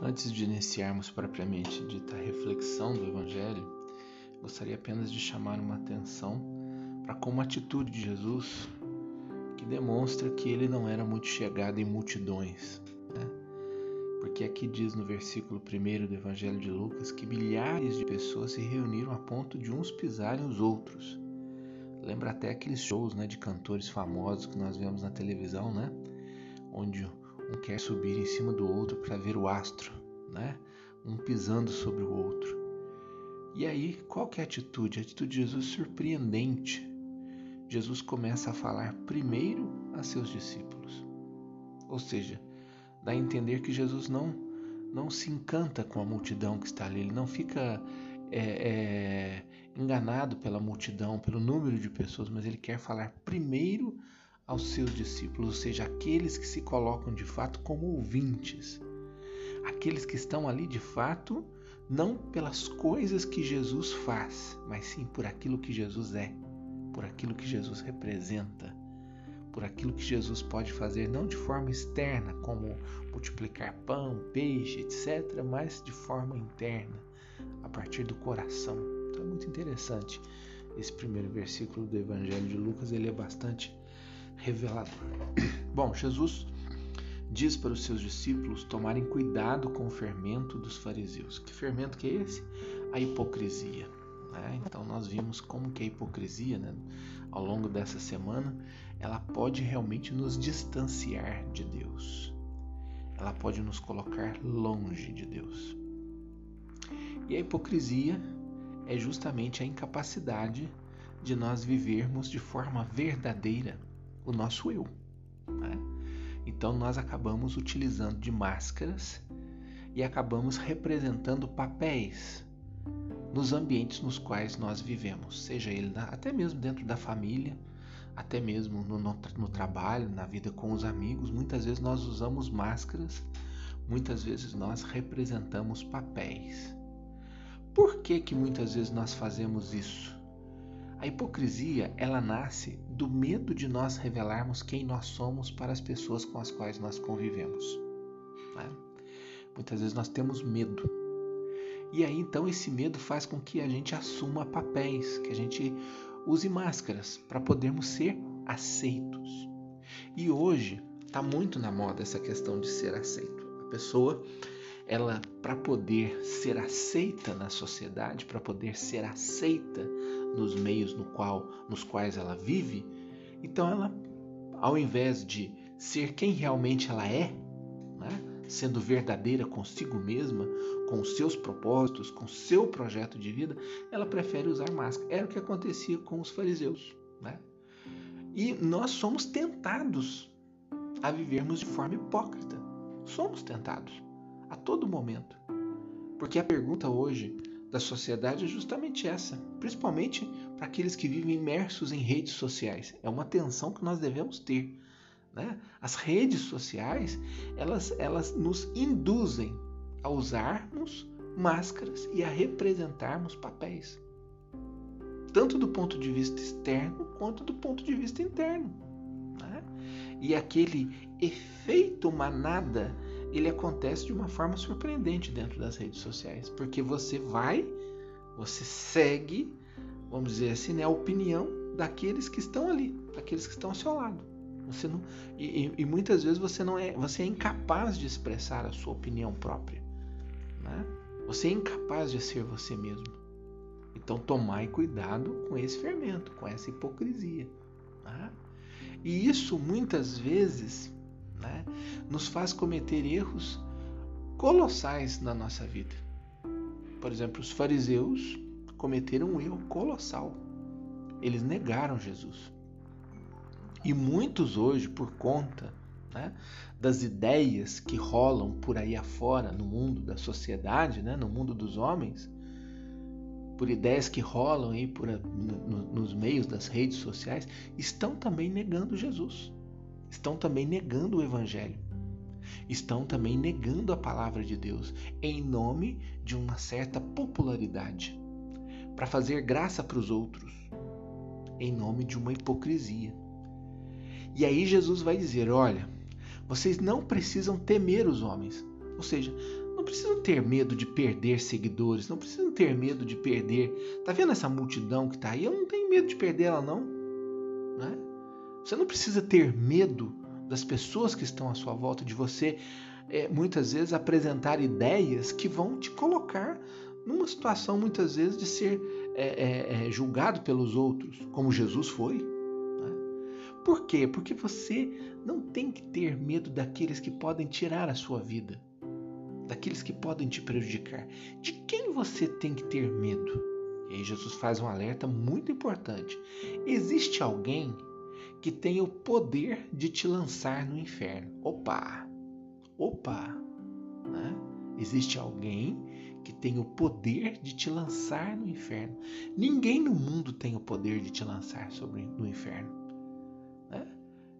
Antes de iniciarmos propriamente dita reflexão do Evangelho, gostaria apenas de chamar uma atenção para como a atitude de Jesus que demonstra que ele não era muito chegado em multidões. Né? Porque aqui diz no versículo 1 do Evangelho de Lucas que milhares de pessoas se reuniram a ponto de uns pisarem os outros. Lembra até aqueles shows né, de cantores famosos que nós vemos na televisão, né? onde um quer subir em cima do outro para ver o astro, né? Um pisando sobre o outro. E aí, qual que é a atitude? A atitude de Jesus surpreendente. Jesus começa a falar primeiro a seus discípulos. Ou seja, dá a entender que Jesus não não se encanta com a multidão que está ali, ele não fica é, é, enganado pela multidão, pelo número de pessoas, mas ele quer falar primeiro aos seus discípulos, ou seja, aqueles que se colocam de fato como ouvintes, aqueles que estão ali de fato não pelas coisas que Jesus faz, mas sim por aquilo que Jesus é, por aquilo que Jesus representa, por aquilo que Jesus pode fazer, não de forma externa, como multiplicar pão, peixe, etc., mas de forma interna, a partir do coração. Então é muito interessante esse primeiro versículo do Evangelho de Lucas, ele é bastante revelador. Bom, Jesus diz para os seus discípulos tomarem cuidado com o fermento dos fariseus. Que fermento que é esse? A hipocrisia. Né? Então nós vimos como que a hipocrisia, né, ao longo dessa semana, ela pode realmente nos distanciar de Deus. Ela pode nos colocar longe de Deus. E a hipocrisia é justamente a incapacidade de nós vivermos de forma verdadeira o nosso eu. Né? Então nós acabamos utilizando de máscaras e acabamos representando papéis nos ambientes nos quais nós vivemos, seja ele na, até mesmo dentro da família, até mesmo no, no, no trabalho, na vida com os amigos. Muitas vezes nós usamos máscaras, muitas vezes nós representamos papéis. Por que que muitas vezes nós fazemos isso? A hipocrisia, ela nasce do medo de nós revelarmos quem nós somos para as pessoas com as quais nós convivemos. Né? Muitas vezes nós temos medo. E aí então esse medo faz com que a gente assuma papéis, que a gente use máscaras para podermos ser aceitos. E hoje está muito na moda essa questão de ser aceito. A pessoa ela para poder ser aceita na sociedade, para poder ser aceita nos meios no qual, nos quais ela vive, então ela, ao invés de ser quem realmente ela é, né, sendo verdadeira consigo mesma, com seus propósitos, com seu projeto de vida, ela prefere usar máscara. Era o que acontecia com os fariseus. Né? E nós somos tentados a vivermos de forma hipócrita. Somos tentados a todo momento. Porque a pergunta hoje da sociedade é justamente essa, principalmente para aqueles que vivem imersos em redes sociais. É uma atenção que nós devemos ter. Né? As redes sociais elas, elas nos induzem a usarmos máscaras e a representarmos papéis, tanto do ponto de vista externo quanto do ponto de vista interno. Né? E aquele efeito manada ele acontece de uma forma surpreendente dentro das redes sociais, porque você vai, você segue, vamos dizer assim, né, a opinião daqueles que estão ali, daqueles que estão ao seu lado. Você não, e, e muitas vezes você não é, você é incapaz de expressar a sua opinião própria, né? Você é incapaz de ser você mesmo. Então tomai cuidado com esse fermento, com essa hipocrisia. Né? E isso muitas vezes né, nos faz cometer erros colossais na nossa vida. Por exemplo, os fariseus cometeram um erro colossal. Eles negaram Jesus. E muitos hoje, por conta né, das ideias que rolam por aí afora no mundo da sociedade, né, no mundo dos homens, por ideias que rolam aí por, no, nos meios das redes sociais, estão também negando Jesus estão também negando o Evangelho. Estão também negando a palavra de Deus em nome de uma certa popularidade, para fazer graça para os outros, em nome de uma hipocrisia. E aí Jesus vai dizer: olha, vocês não precisam temer os homens. Ou seja, não precisam ter medo de perder seguidores, não precisam ter medo de perder. Tá vendo essa multidão que está aí? Eu não tenho medo de perder ela, não. Né? Você não precisa ter medo das pessoas que estão à sua volta, de você é, muitas vezes apresentar ideias que vão te colocar numa situação muitas vezes de ser é, é, julgado pelos outros, como Jesus foi. Né? Por quê? Porque você não tem que ter medo daqueles que podem tirar a sua vida daqueles que podem te prejudicar. De quem você tem que ter medo? E aí Jesus faz um alerta muito importante. Existe alguém que tem o poder de te lançar no inferno. Opa! Opa! Né? Existe alguém que tem o poder de te lançar no inferno. Ninguém no mundo tem o poder de te lançar sobre, no inferno. Né?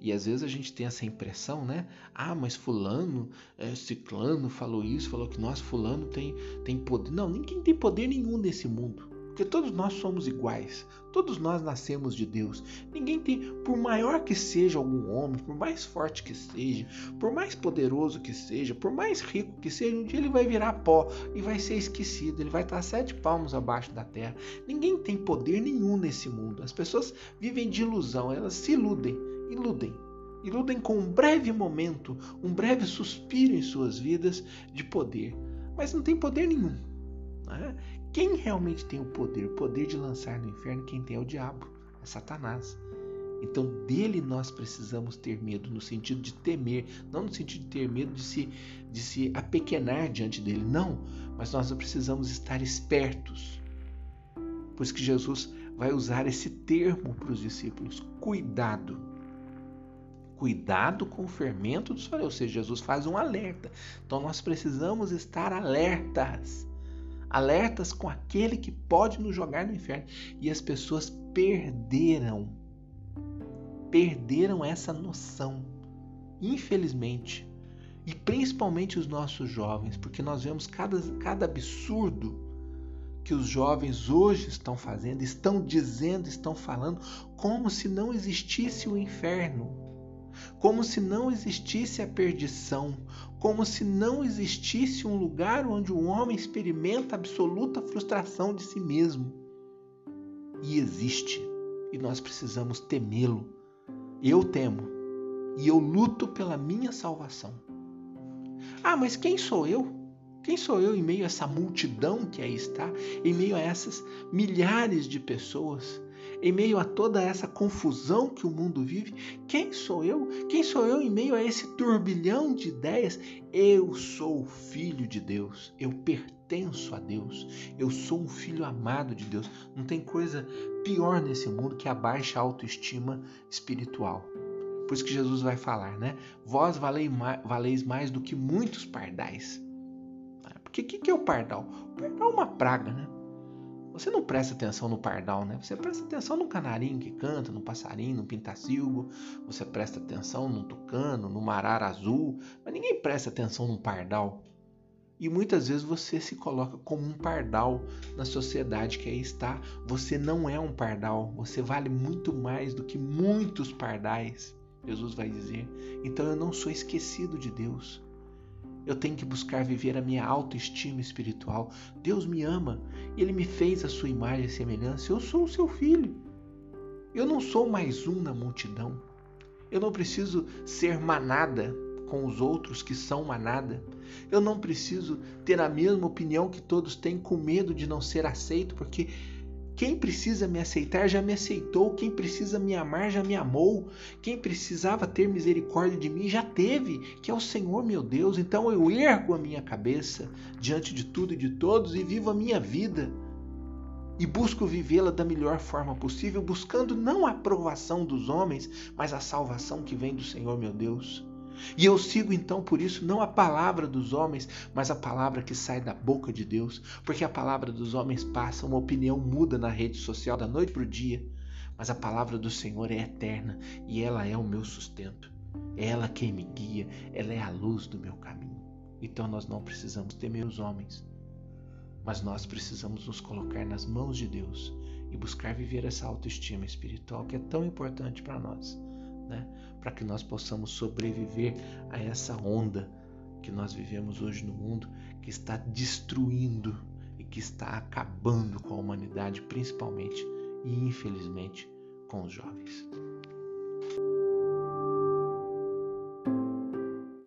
E às vezes a gente tem essa impressão, né? Ah, mas fulano, é, ciclano falou isso, falou que nós, fulano tem, tem poder. Não, ninguém tem poder nenhum nesse mundo. Porque todos nós somos iguais. Todos nós nascemos de Deus. Ninguém tem, por maior que seja algum homem, por mais forte que seja, por mais poderoso que seja, por mais rico que seja, um dia ele vai virar pó e vai ser esquecido. Ele vai estar sete palmos abaixo da terra. Ninguém tem poder nenhum nesse mundo. As pessoas vivem de ilusão, elas se iludem iludem. Iludem com um breve momento, um breve suspiro em suas vidas de poder, mas não tem poder nenhum. Né? Quem realmente tem o poder, o poder de lançar no inferno, quem tem é o diabo, é Satanás. Então dele nós precisamos ter medo, no sentido de temer, não no sentido de ter medo de se, de se apequenar diante dele, não, mas nós precisamos estar espertos. Por isso que Jesus vai usar esse termo para os discípulos: cuidado cuidado com o fermento dos fariseus. Ou seja, Jesus faz um alerta. Então nós precisamos estar alertas. Alertas com aquele que pode nos jogar no inferno. E as pessoas perderam. Perderam essa noção. Infelizmente. E principalmente os nossos jovens, porque nós vemos cada, cada absurdo que os jovens hoje estão fazendo, estão dizendo, estão falando, como se não existisse o inferno como se não existisse a perdição, como se não existisse um lugar onde o homem experimenta absoluta frustração de si mesmo. E existe, e nós precisamos temê-lo. Eu temo, e eu luto pela minha salvação. Ah, mas quem sou eu? Quem sou eu em meio a essa multidão que aí está, em meio a essas milhares de pessoas em meio a toda essa confusão que o mundo vive, quem sou eu? Quem sou eu em meio a esse turbilhão de ideias? Eu sou filho de Deus, eu pertenço a Deus, eu sou um filho amado de Deus. Não tem coisa pior nesse mundo que a baixa autoestima espiritual. Por isso que Jesus vai falar, né? Vós valeis mais do que muitos pardais. Porque o que é o pardal? O pardal é uma praga, né? Você não presta atenção no pardal, né? Você presta atenção no canarinho que canta, no passarinho, no pintacilgo. Você presta atenção no tucano, no marara azul. Mas ninguém presta atenção no pardal. E muitas vezes você se coloca como um pardal na sociedade que aí está. Você não é um pardal. Você vale muito mais do que muitos pardais. Jesus vai dizer. Então eu não sou esquecido de Deus. Eu tenho que buscar viver a minha autoestima espiritual. Deus me ama Ele me fez a sua imagem e semelhança. Eu sou o seu filho. Eu não sou mais um na multidão. Eu não preciso ser manada com os outros que são manada. Eu não preciso ter a mesma opinião que todos têm com medo de não ser aceito, porque quem precisa me aceitar já me aceitou, quem precisa me amar já me amou, quem precisava ter misericórdia de mim já teve, que é o Senhor meu Deus. Então eu ergo a minha cabeça diante de tudo e de todos e vivo a minha vida e busco vivê-la da melhor forma possível, buscando não a aprovação dos homens, mas a salvação que vem do Senhor meu Deus. E eu sigo então por isso não a palavra dos homens, mas a palavra que sai da boca de Deus, porque a palavra dos homens passa, uma opinião muda na rede social da noite para o dia, mas a palavra do Senhor é eterna e ela é o meu sustento. É ela quem me guia, ela é a luz do meu caminho. Então nós não precisamos temer os homens, mas nós precisamos nos colocar nas mãos de Deus e buscar viver essa autoestima espiritual que é tão importante para nós né? para que nós possamos sobreviver a essa onda que nós vivemos hoje no mundo que está destruindo e que está acabando com a humanidade, principalmente e infelizmente com os jovens.